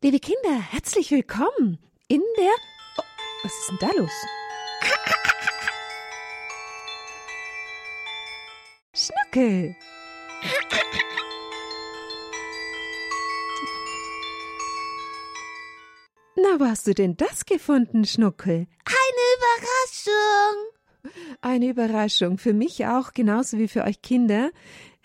Liebe Kinder, herzlich willkommen in der. Oh, was ist denn da los? Schnuckel. Na, wo hast du denn das gefunden, Schnuckel? Eine Überraschung. Eine Überraschung für mich auch, genauso wie für euch Kinder.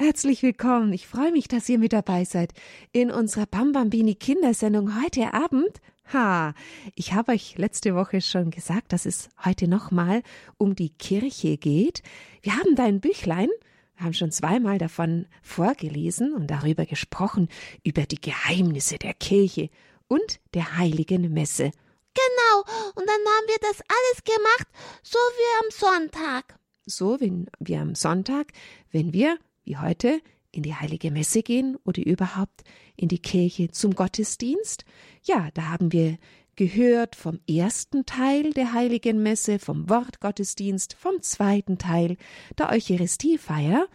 Herzlich willkommen. Ich freue mich, dass ihr mit dabei seid in unserer Bambambini Kindersendung heute Abend. Ha, ich habe euch letzte Woche schon gesagt, dass es heute nochmal um die Kirche geht. Wir haben da ein Büchlein, wir haben schon zweimal davon vorgelesen und darüber gesprochen, über die Geheimnisse der Kirche und der heiligen Messe. Genau, und dann haben wir das alles gemacht, so wie am Sonntag. So wie wir am Sonntag, wenn wir wie heute, in die heilige Messe gehen oder überhaupt in die Kirche zum Gottesdienst? Ja, da haben wir gehört vom ersten Teil der heiligen Messe, vom Wortgottesdienst, vom zweiten Teil der Eucharistiefeier.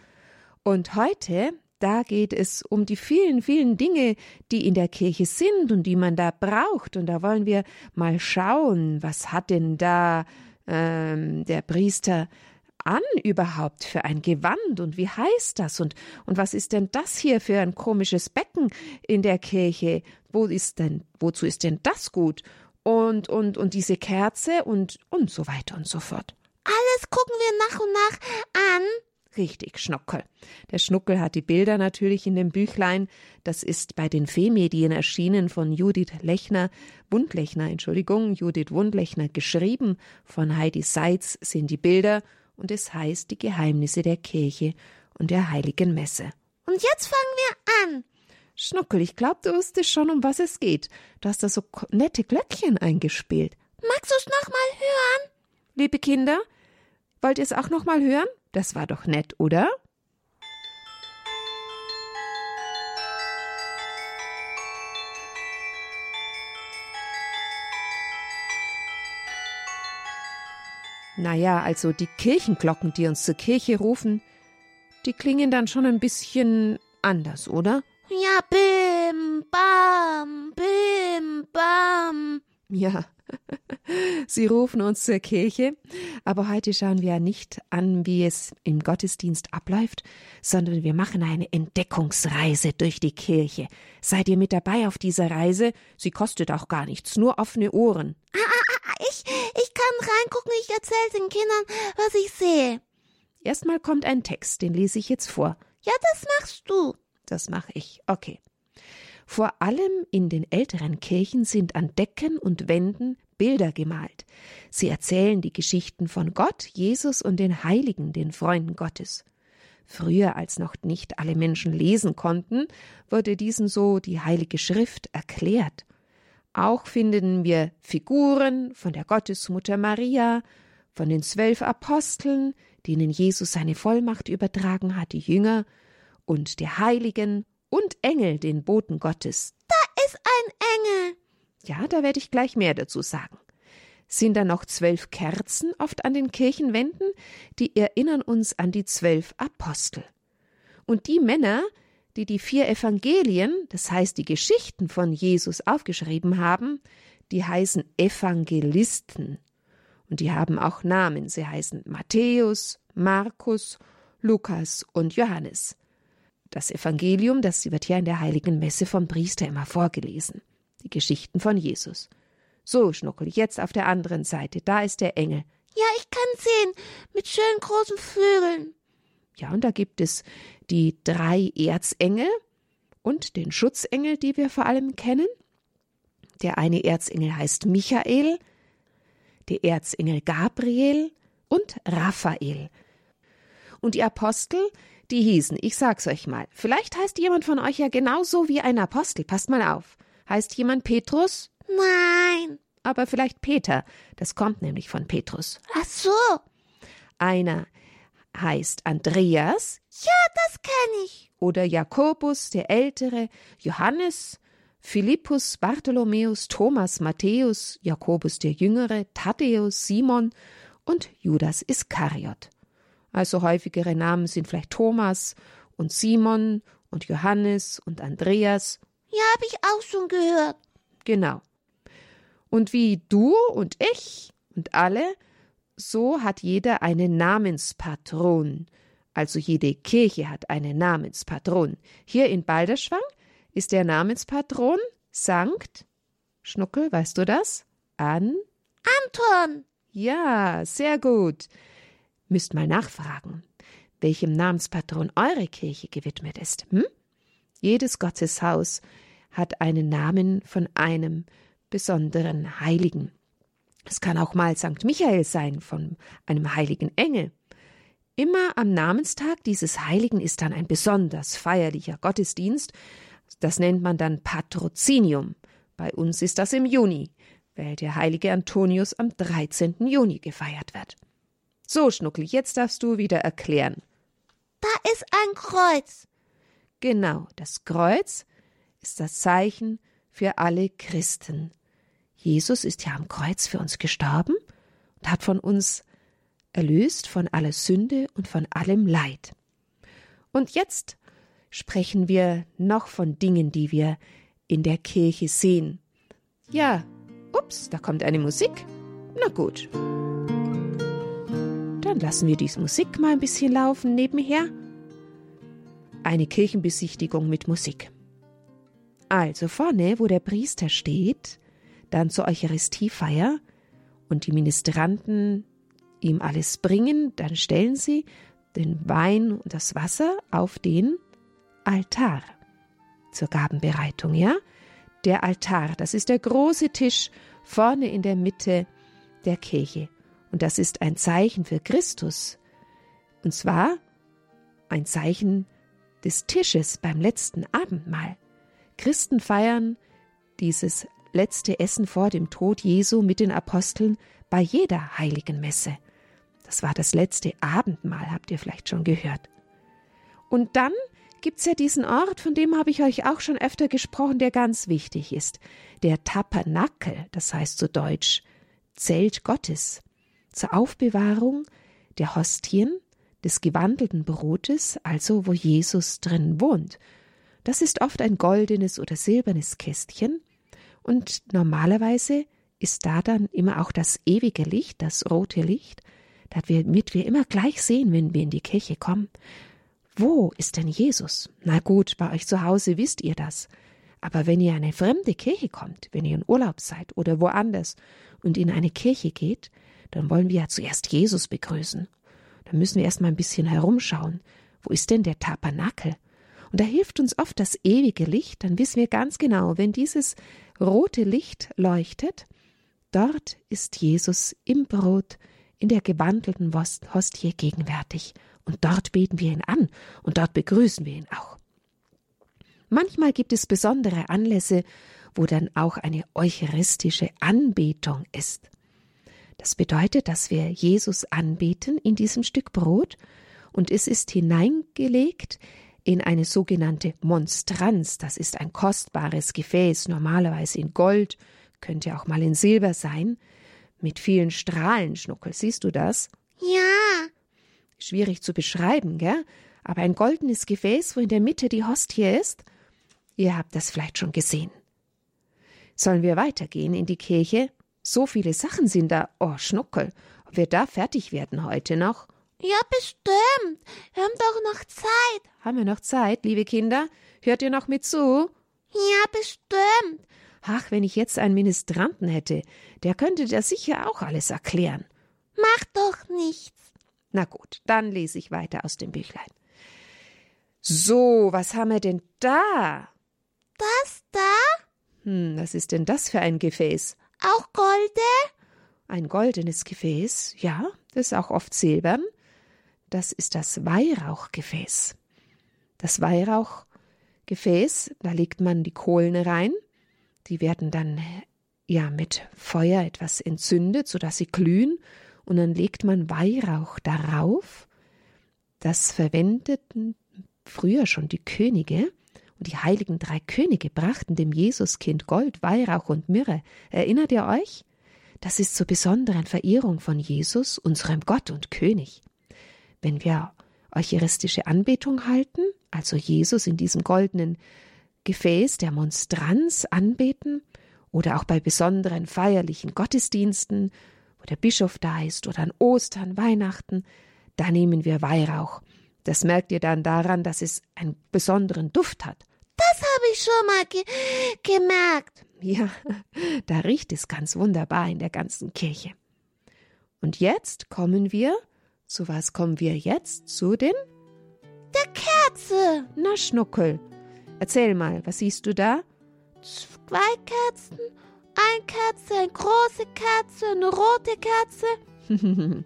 Und heute, da geht es um die vielen, vielen Dinge, die in der Kirche sind und die man da braucht. Und da wollen wir mal schauen, was hat denn da ähm, der Priester an überhaupt für ein Gewand und wie heißt das und, und was ist denn das hier für ein komisches Becken in der Kirche? Wo ist denn, wozu ist denn das gut? Und, und, und diese Kerze und, und so weiter und so fort. Alles gucken wir nach und nach an. Richtig, Schnuckel. Der Schnuckel hat die Bilder natürlich in dem Büchlein. Das ist bei den Fehmedien erschienen von Judith Lechner, Wundlechner, Entschuldigung, Judith Wundlechner geschrieben. Von Heidi Seitz sind die Bilder und es heißt die Geheimnisse der Kirche und der heiligen Messe. Und jetzt fangen wir an. Schnuckel, ich glaube, du wusstest schon, um was es geht. Du hast da so nette Glöckchen eingespielt. Magst du es nochmal hören? Liebe Kinder, wollt ihr es auch nochmal hören? Das war doch nett, oder? Naja, also die Kirchenglocken, die uns zur Kirche rufen, die klingen dann schon ein bisschen anders, oder? Ja, bim, bam, bim, bam. Ja, sie rufen uns zur Kirche, aber heute schauen wir ja nicht an, wie es im Gottesdienst abläuft, sondern wir machen eine Entdeckungsreise durch die Kirche. Seid ihr mit dabei auf dieser Reise? Sie kostet auch gar nichts, nur offene Ohren. Ah, ah, ah, ich, ich kann reingucken, ich erzähle den Kindern, was ich sehe. Erstmal kommt ein Text, den lese ich jetzt vor. Ja, das machst du. Das mache ich. Okay. Vor allem in den älteren Kirchen sind an Decken und Wänden Bilder gemalt. Sie erzählen die Geschichten von Gott, Jesus und den Heiligen, den Freunden Gottes. Früher, als noch nicht alle Menschen lesen konnten, wurde diesen so die Heilige Schrift erklärt. Auch finden wir Figuren von der Gottesmutter Maria, von den zwölf Aposteln, denen Jesus seine Vollmacht übertragen hat, die Jünger, und der Heiligen und Engel, den Boten Gottes. Da ist ein Engel. Ja, da werde ich gleich mehr dazu sagen. Sind da noch zwölf Kerzen oft an den Kirchenwänden, die erinnern uns an die zwölf Apostel. Und die Männer, die die vier Evangelien, das heißt die Geschichten von Jesus aufgeschrieben haben, die heißen Evangelisten. Und die haben auch Namen. Sie heißen Matthäus, Markus, Lukas und Johannes. Das Evangelium, das wird ja in der heiligen Messe vom Priester immer vorgelesen. Die Geschichten von Jesus. So, Schnuckel, jetzt auf der anderen Seite. Da ist der Engel. Ja, ich kann sehen. Mit schönen großen Flügeln. Ja, und da gibt es die drei Erzengel und den Schutzengel, die wir vor allem kennen. Der eine Erzengel heißt Michael, der Erzengel Gabriel und Raphael. Und die Apostel, die hießen, ich sag's euch mal, vielleicht heißt jemand von euch ja genauso wie ein Apostel, passt mal auf. Heißt jemand Petrus? Nein. Aber vielleicht Peter, das kommt nämlich von Petrus. Ach so. Einer heißt Andreas. Ja, das kenne ich. Oder Jakobus der Ältere, Johannes, Philippus, Bartholomäus, Thomas, Matthäus, Jakobus der Jüngere, Thaddäus, Simon und Judas Iskariot. Also häufigere Namen sind vielleicht Thomas und Simon und Johannes und Andreas. Ja, habe ich auch schon gehört. Genau. Und wie du und ich und alle, so hat jeder einen Namenspatron. Also jede Kirche hat einen Namenspatron. Hier in Balderschwang ist der Namenspatron Sankt Schnuckel, weißt du das? An Anton. Ja, sehr gut. Müsst mal nachfragen, welchem Namenspatron eure Kirche gewidmet ist. Hm? Jedes Gotteshaus hat einen Namen von einem besonderen Heiligen. Es kann auch mal St. Michael sein, von einem heiligen Engel. Immer am Namenstag dieses Heiligen ist dann ein besonders feierlicher Gottesdienst. Das nennt man dann Patrozinium. Bei uns ist das im Juni, weil der heilige Antonius am 13. Juni gefeiert wird. So, Schnuckel, jetzt darfst du wieder erklären. Da ist ein Kreuz. Genau, das Kreuz ist das Zeichen für alle Christen. Jesus ist ja am Kreuz für uns gestorben und hat von uns erlöst von aller Sünde und von allem Leid. Und jetzt sprechen wir noch von Dingen, die wir in der Kirche sehen. Ja, ups, da kommt eine Musik. Na gut. Dann lassen wir diese Musik mal ein bisschen laufen nebenher. Eine Kirchenbesichtigung mit Musik. Also vorne, wo der Priester steht, dann zur Eucharistiefeier und die Ministranten ihm alles bringen, dann stellen sie den Wein und das Wasser auf den Altar zur Gabenbereitung, ja? Der Altar, das ist der große Tisch vorne in der Mitte der Kirche. Und das ist ein Zeichen für Christus. Und zwar ein Zeichen des Tisches beim letzten Abendmahl. Christen feiern dieses letzte Essen vor dem Tod Jesu mit den Aposteln bei jeder heiligen Messe. Das war das letzte Abendmahl, habt ihr vielleicht schon gehört. Und dann gibt's ja diesen Ort, von dem habe ich euch auch schon öfter gesprochen, der ganz wichtig ist. Der Tabernakel, das heißt zu Deutsch Zelt Gottes, zur Aufbewahrung der Hostien, des gewandelten Brotes, also wo Jesus drin wohnt. Das ist oft ein goldenes oder silbernes Kästchen, und normalerweise ist da dann immer auch das ewige Licht, das rote Licht, damit wir immer gleich sehen, wenn wir in die Kirche kommen. Wo ist denn Jesus? Na gut, bei euch zu Hause wisst ihr das. Aber wenn ihr in eine fremde Kirche kommt, wenn ihr in Urlaub seid oder woanders und in eine Kirche geht, dann wollen wir ja zuerst Jesus begrüßen. Dann müssen wir erst mal ein bisschen herumschauen. Wo ist denn der Tabernakel? Und da hilft uns oft das ewige Licht, dann wissen wir ganz genau, wenn dieses rote Licht leuchtet, dort ist Jesus im Brot, in der gewandelten Hostie gegenwärtig, und dort beten wir ihn an, und dort begrüßen wir ihn auch. Manchmal gibt es besondere Anlässe, wo dann auch eine eucharistische Anbetung ist. Das bedeutet, dass wir Jesus anbeten in diesem Stück Brot, und es ist hineingelegt in eine sogenannte Monstranz. Das ist ein kostbares Gefäß, normalerweise in Gold, könnte auch mal in Silber sein, mit vielen Strahlen, Schnuckel. Siehst du das? Ja. Schwierig zu beschreiben, gell? Aber ein goldenes Gefäß, wo in der Mitte die Hostie ist. Ihr habt das vielleicht schon gesehen. Sollen wir weitergehen in die Kirche? So viele Sachen sind da. Oh, Schnuckel. Ob wir da fertig werden heute noch? Ja, bestimmt. Wir haben doch noch Zeit. Haben wir noch Zeit, liebe Kinder? Hört ihr noch mit zu? Ja, bestimmt. Ach, wenn ich jetzt einen Ministranten hätte, der könnte dir sicher auch alles erklären. Mach doch nichts. Na gut, dann lese ich weiter aus dem Büchlein. So, was haben wir denn da? Das da? Hm, was ist denn das für ein Gefäß? Auch golde? Ein goldenes Gefäß, ja, das ist auch oft silbern das ist das Weihrauchgefäß. Das Weihrauchgefäß, da legt man die Kohlen rein, die werden dann ja mit Feuer etwas entzündet, sodass sie glühen, und dann legt man Weihrauch darauf. Das verwendeten früher schon die Könige, und die heiligen drei Könige brachten dem Jesuskind Gold, Weihrauch und Myrrhe. Erinnert ihr euch? Das ist zur besonderen Verehrung von Jesus, unserem Gott und König. Wenn wir eucharistische Anbetung halten, also Jesus in diesem goldenen Gefäß der Monstranz anbeten oder auch bei besonderen feierlichen Gottesdiensten, wo der Bischof da ist oder an Ostern, Weihnachten, da nehmen wir Weihrauch. Das merkt ihr dann daran, dass es einen besonderen Duft hat. Das habe ich schon mal ge gemerkt. Ja, da riecht es ganz wunderbar in der ganzen Kirche. Und jetzt kommen wir, zu was kommen wir jetzt? Zu den? Der Kerze. Na, Schnuckel. Erzähl mal, was siehst du da? Zwei Kerzen, ein Kerze, eine große Kerze, eine rote Kerze.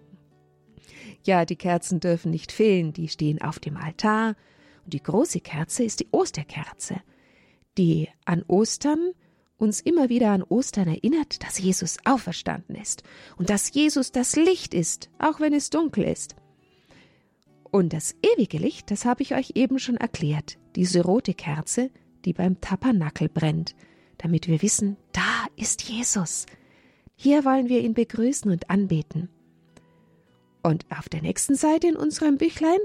ja, die Kerzen dürfen nicht fehlen, die stehen auf dem Altar. Und die große Kerze ist die Osterkerze, die an Ostern uns immer wieder an Ostern erinnert, dass Jesus auferstanden ist und dass Jesus das Licht ist, auch wenn es dunkel ist. Und das ewige Licht, das habe ich euch eben schon erklärt, diese rote Kerze, die beim Tabernakel brennt, damit wir wissen, da ist Jesus. Hier wollen wir ihn begrüßen und anbeten. Und auf der nächsten Seite in unserem Büchlein,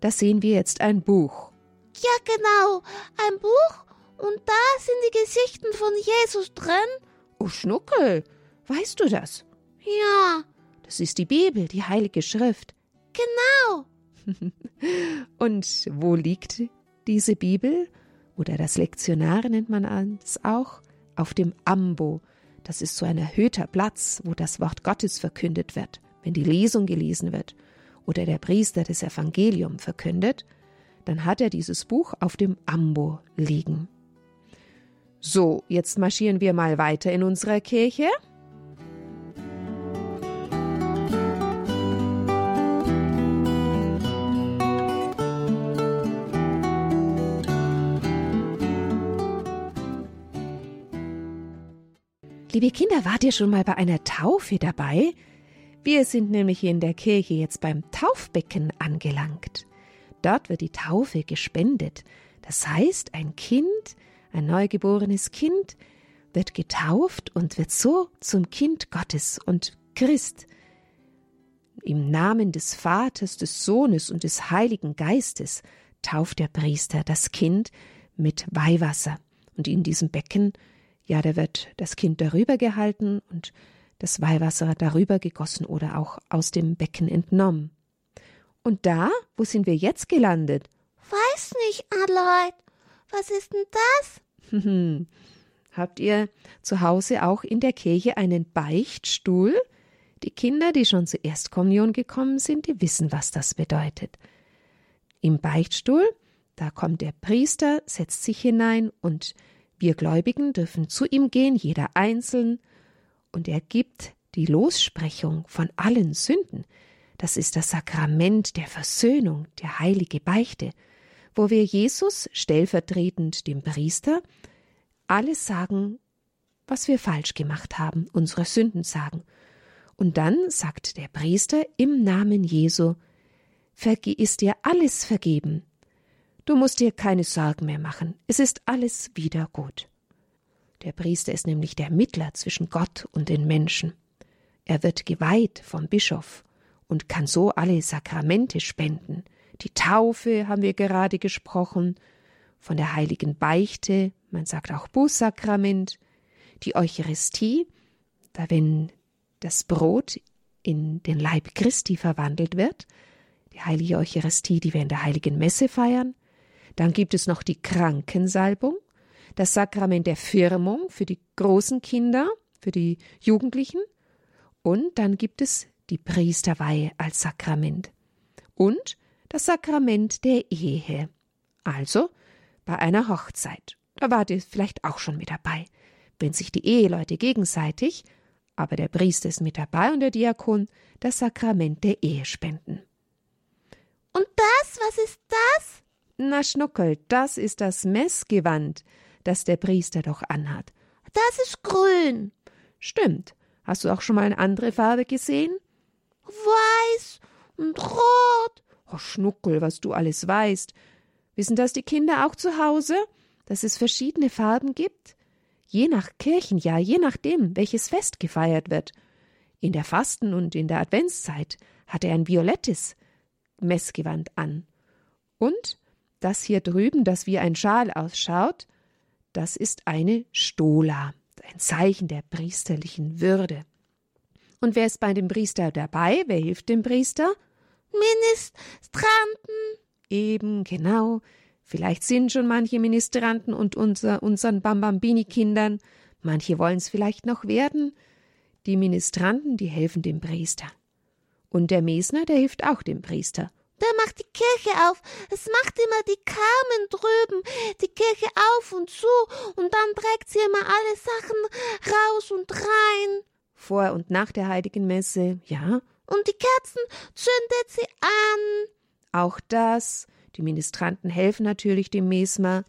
da sehen wir jetzt ein Buch. Ja, genau, ein Buch und da sind die Geschichten von Jesus drin. Oh, Schnuckel, weißt du das? Ja. Das ist die Bibel, die Heilige Schrift. Genau. und wo liegt diese Bibel? Oder das Lektionare nennt man es auch? Auf dem Ambo. Das ist so ein erhöhter Platz, wo das Wort Gottes verkündet wird, wenn die Lesung gelesen wird oder der Priester das Evangelium verkündet, dann hat er dieses Buch auf dem Ambo liegen. So, jetzt marschieren wir mal weiter in unserer Kirche. Liebe Kinder, wart ihr schon mal bei einer Taufe dabei? Wir sind nämlich hier in der Kirche jetzt beim Taufbecken angelangt. Dort wird die Taufe gespendet. Das heißt, ein Kind ein neugeborenes Kind wird getauft und wird so zum Kind Gottes und Christ. Im Namen des Vaters, des Sohnes und des Heiligen Geistes tauft der Priester das Kind mit Weihwasser. Und in diesem Becken, ja, da wird das Kind darüber gehalten und das Weihwasser darüber gegossen oder auch aus dem Becken entnommen. Und da, wo sind wir jetzt gelandet? Weiß nicht, Adelheid. Was ist denn das? Habt ihr zu Hause auch in der Kirche einen Beichtstuhl? Die Kinder, die schon zur Erstkommunion gekommen sind, die wissen, was das bedeutet. Im Beichtstuhl, da kommt der Priester, setzt sich hinein und wir Gläubigen dürfen zu ihm gehen, jeder einzeln, und er gibt die Lossprechung von allen Sünden. Das ist das Sakrament der Versöhnung, der heilige Beichte wo wir Jesus stellvertretend dem Priester alles sagen, was wir falsch gemacht haben, unsere Sünden sagen. Und dann sagt der Priester im Namen Jesu, ist dir alles vergeben. Du musst dir keine Sorgen mehr machen, es ist alles wieder gut. Der Priester ist nämlich der Mittler zwischen Gott und den Menschen. Er wird geweiht vom Bischof und kann so alle Sakramente spenden, die Taufe haben wir gerade gesprochen, von der heiligen Beichte, man sagt auch Bußsakrament, die Eucharistie, da wenn das Brot in den Leib Christi verwandelt wird, die heilige Eucharistie, die wir in der heiligen Messe feiern. Dann gibt es noch die Krankensalbung, das Sakrament der Firmung für die großen Kinder, für die Jugendlichen. Und dann gibt es die Priesterweihe als Sakrament. Und das Sakrament der Ehe. Also bei einer Hochzeit. Da wart ihr vielleicht auch schon mit dabei. Wenn sich die Eheleute gegenseitig, aber der Priester ist mit dabei und der Diakon, das Sakrament der Ehe spenden. Und das, was ist das? Na, Schnuckel, das ist das Messgewand, das der Priester doch anhat. Das ist grün. Stimmt. Hast du auch schon mal eine andere Farbe gesehen? Weiß und Oh, Schnuckel, was du alles weißt. Wissen das die Kinder auch zu Hause, dass es verschiedene Farben gibt? Je nach Kirchenjahr, je nachdem, welches Fest gefeiert wird. In der Fasten- und in der Adventszeit hat er ein violettes Messgewand an. Und das hier drüben, das wie ein Schal ausschaut, das ist eine Stola. ein Zeichen der priesterlichen Würde. Und wer ist bei dem Priester dabei? Wer hilft dem Priester? Ministranten. Eben, genau. Vielleicht sind schon manche Ministranten und unser, unseren Bambambini-Kindern. Manche wollen es vielleicht noch werden. Die Ministranten, die helfen dem Priester. Und der Mesner, der hilft auch dem Priester. Der macht die Kirche auf. Es macht immer die Carmen drüben die Kirche auf und zu und dann trägt sie immer alle Sachen raus und rein. Vor und nach der heiligen Messe, ja. Und die Kerzen zündet sie an. Auch das. Die Ministranten helfen natürlich dem Mesmer.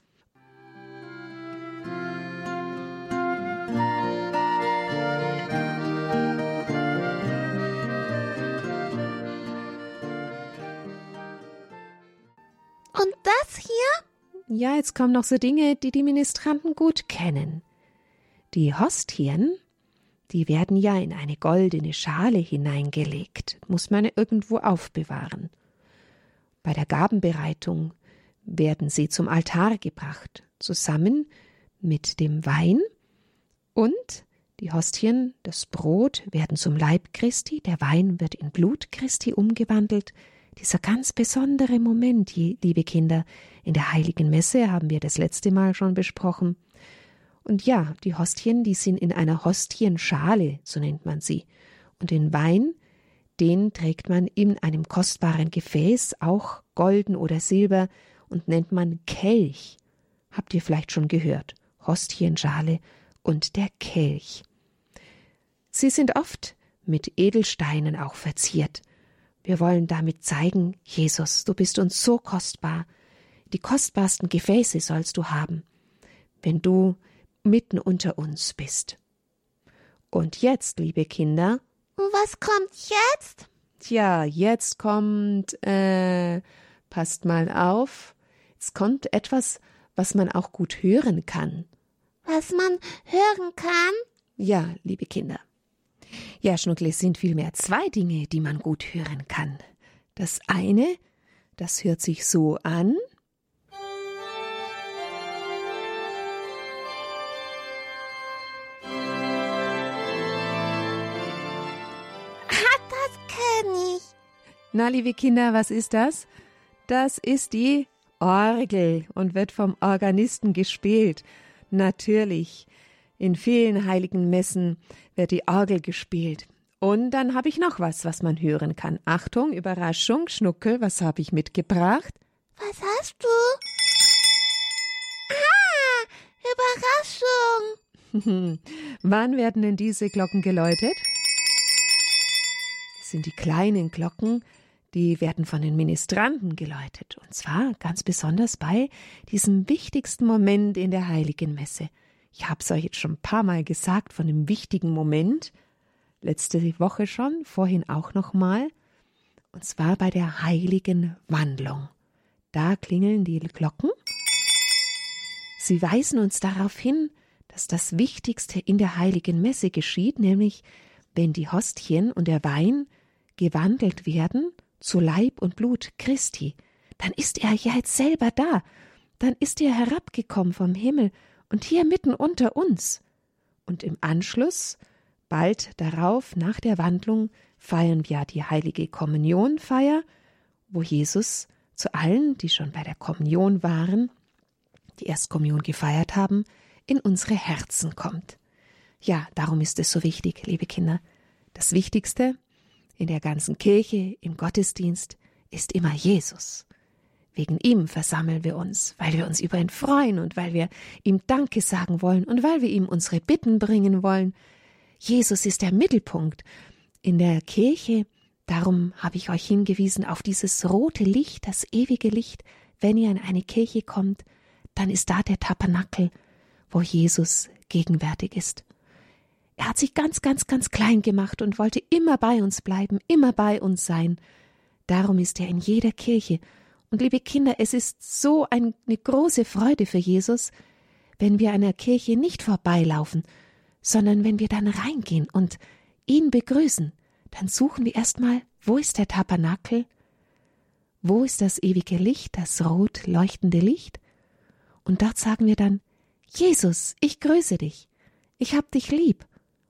Und das hier? Ja, jetzt kommen noch so Dinge, die die Ministranten gut kennen. Die Hostien, die werden ja in eine goldene Schale hineingelegt, muss man irgendwo aufbewahren. Bei der Gabenbereitung werden sie zum Altar gebracht, zusammen mit dem Wein und die Hostien, das Brot werden zum Leib Christi, der Wein wird in Blut Christi umgewandelt, dieser ganz besondere Moment, liebe Kinder, in der heiligen Messe haben wir das letzte Mal schon besprochen. Und ja, die Hostien, die sind in einer Hostienschale, so nennt man sie. Und den Wein, den trägt man in einem kostbaren Gefäß, auch golden oder silber, und nennt man Kelch. Habt ihr vielleicht schon gehört? Hostienschale und der Kelch. Sie sind oft mit Edelsteinen auch verziert. Wir wollen damit zeigen, Jesus, du bist uns so kostbar. Die kostbarsten Gefäße sollst du haben, wenn du mitten unter uns bist. Und jetzt, liebe Kinder. Was kommt jetzt? Tja, jetzt kommt, äh, passt mal auf. Es kommt etwas, was man auch gut hören kann. Was man hören kann? Ja, liebe Kinder. Ja, Schnuckle, es sind vielmehr zwei Dinge, die man gut hören kann. Das eine, das hört sich so an. Das kenne ich. Na, liebe Kinder, was ist das? Das ist die Orgel und wird vom Organisten gespielt. Natürlich. In vielen heiligen Messen wird die Orgel gespielt. Und dann habe ich noch was, was man hören kann. Achtung, Überraschung, Schnuckel, was habe ich mitgebracht? Was hast du? Ah, Überraschung. Wann werden denn diese Glocken geläutet? Sind die kleinen Glocken, die werden von den Ministranten geläutet. Und zwar ganz besonders bei diesem wichtigsten Moment in der heiligen Messe. Ich habe es euch jetzt schon ein paar Mal gesagt von dem wichtigen Moment, letzte Woche schon, vorhin auch nochmal, und zwar bei der heiligen Wandlung. Da klingeln die Glocken. Sie weisen uns darauf hin, dass das Wichtigste in der heiligen Messe geschieht, nämlich wenn die Hostien und der Wein gewandelt werden zu Leib und Blut Christi, dann ist er ja jetzt selber da, dann ist er herabgekommen vom Himmel und hier mitten unter uns. Und im Anschluss, bald darauf, nach der Wandlung, feiern wir die heilige Kommunionfeier, wo Jesus zu allen, die schon bei der Kommunion waren, die Erstkommunion gefeiert haben, in unsere Herzen kommt. Ja, darum ist es so wichtig, liebe Kinder. Das Wichtigste in der ganzen Kirche, im Gottesdienst, ist immer Jesus. Wegen ihm versammeln wir uns, weil wir uns über ihn freuen und weil wir ihm Danke sagen wollen und weil wir ihm unsere Bitten bringen wollen. Jesus ist der Mittelpunkt in der Kirche. Darum habe ich euch hingewiesen auf dieses rote Licht, das ewige Licht. Wenn ihr in eine Kirche kommt, dann ist da der Tabernakel, wo Jesus gegenwärtig ist. Er hat sich ganz, ganz, ganz klein gemacht und wollte immer bei uns bleiben, immer bei uns sein. Darum ist er in jeder Kirche und liebe Kinder, es ist so eine große Freude für Jesus, wenn wir einer Kirche nicht vorbeilaufen, sondern wenn wir dann reingehen und ihn begrüßen, dann suchen wir erstmal, wo ist der Tabernakel? Wo ist das ewige Licht, das rot leuchtende Licht? Und dort sagen wir dann, Jesus, ich grüße dich. ich hab dich lieb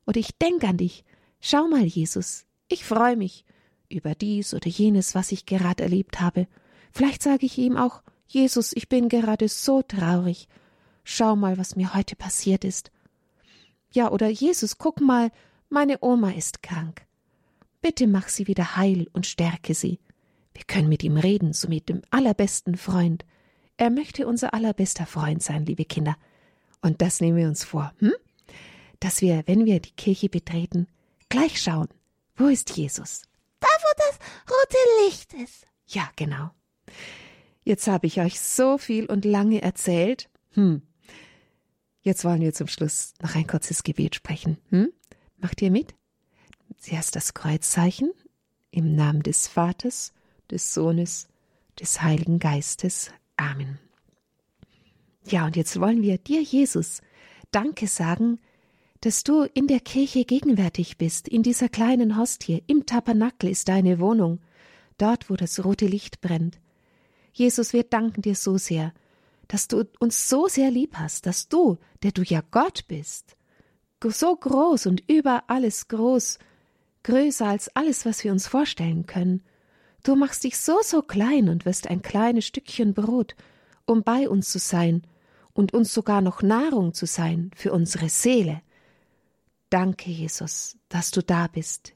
oder ich denk an dich. Schau mal, Jesus, ich freue mich über dies oder jenes, was ich gerade erlebt habe. Vielleicht sage ich ihm auch, Jesus, ich bin gerade so traurig. Schau mal, was mir heute passiert ist. Ja, oder Jesus, guck mal, meine Oma ist krank. Bitte mach sie wieder heil und stärke sie. Wir können mit ihm reden, so mit dem allerbesten Freund. Er möchte unser allerbester Freund sein, liebe Kinder. Und das nehmen wir uns vor, hm? Dass wir, wenn wir die Kirche betreten, gleich schauen, wo ist Jesus? Da, wo das rote Licht ist. Ja, genau. Jetzt habe ich euch so viel und lange erzählt. Hm. Jetzt wollen wir zum Schluss noch ein kurzes Gebet sprechen. Hm? Macht ihr mit? Zuerst das Kreuzzeichen im Namen des Vaters, des Sohnes, des Heiligen Geistes. Amen. Ja, und jetzt wollen wir dir, Jesus, Danke sagen, dass du in der Kirche gegenwärtig bist, in dieser kleinen Hostie, im Tabernakel ist deine Wohnung, dort, wo das rote Licht brennt. Jesus, wir danken dir so sehr, dass du uns so sehr lieb hast, dass du, der du ja Gott bist, so groß und über alles groß, größer als alles, was wir uns vorstellen können, du machst dich so, so klein und wirst ein kleines Stückchen Brot, um bei uns zu sein und uns sogar noch Nahrung zu sein für unsere Seele. Danke, Jesus, dass du da bist.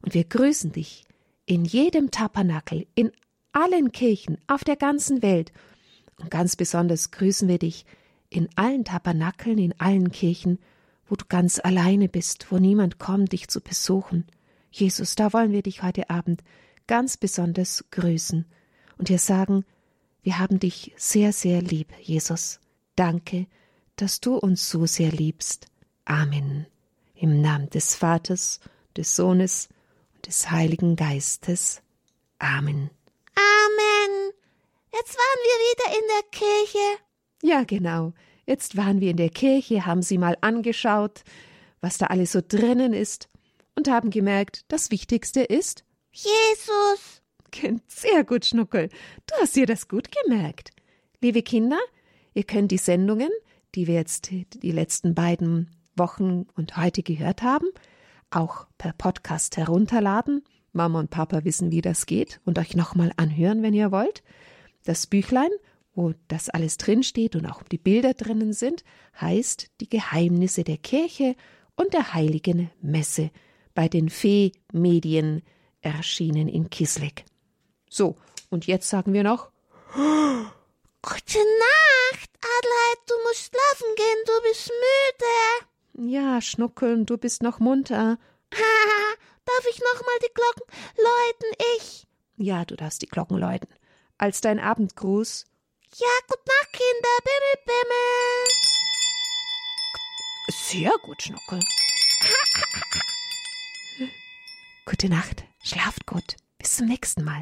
Und wir grüßen dich in jedem Tabernakel, in allen Kirchen auf der ganzen Welt. Und ganz besonders grüßen wir dich in allen Tabernakeln, in allen Kirchen, wo du ganz alleine bist, wo niemand kommt, dich zu besuchen. Jesus, da wollen wir dich heute Abend ganz besonders grüßen und dir sagen, wir haben dich sehr, sehr lieb, Jesus. Danke, dass du uns so sehr liebst. Amen. Im Namen des Vaters, des Sohnes und des Heiligen Geistes. Amen. Amen. Jetzt waren wir wieder in der Kirche. Ja, genau. Jetzt waren wir in der Kirche, haben sie mal angeschaut, was da alles so drinnen ist, und haben gemerkt, das Wichtigste ist Jesus. Sehr gut, Schnuckel. Du hast dir das gut gemerkt. Liebe Kinder, ihr könnt die Sendungen, die wir jetzt die letzten beiden Wochen und heute gehört haben, auch per Podcast herunterladen. Mama und Papa wissen, wie das geht und euch nochmal anhören, wenn ihr wollt. Das Büchlein, wo das alles drinsteht und auch die Bilder drinnen sind, heißt Die Geheimnisse der Kirche und der Heiligen Messe bei den Fee-Medien erschienen in Kisleck. So, und jetzt sagen wir noch Gute Nacht, Adelheid, du musst schlafen gehen, du bist müde. Ja, Schnuckeln, du bist noch munter. Ha, darf ich noch mal die Glocken läuten, ich? Ja, du darfst die Glocken läuten. Als dein Abendgruß. Ja, gute Nacht, Kinder, Bimmel, Bimmel. Sehr gut, Schnuckel. Gute Nacht, schlaft gut. Bis zum nächsten Mal.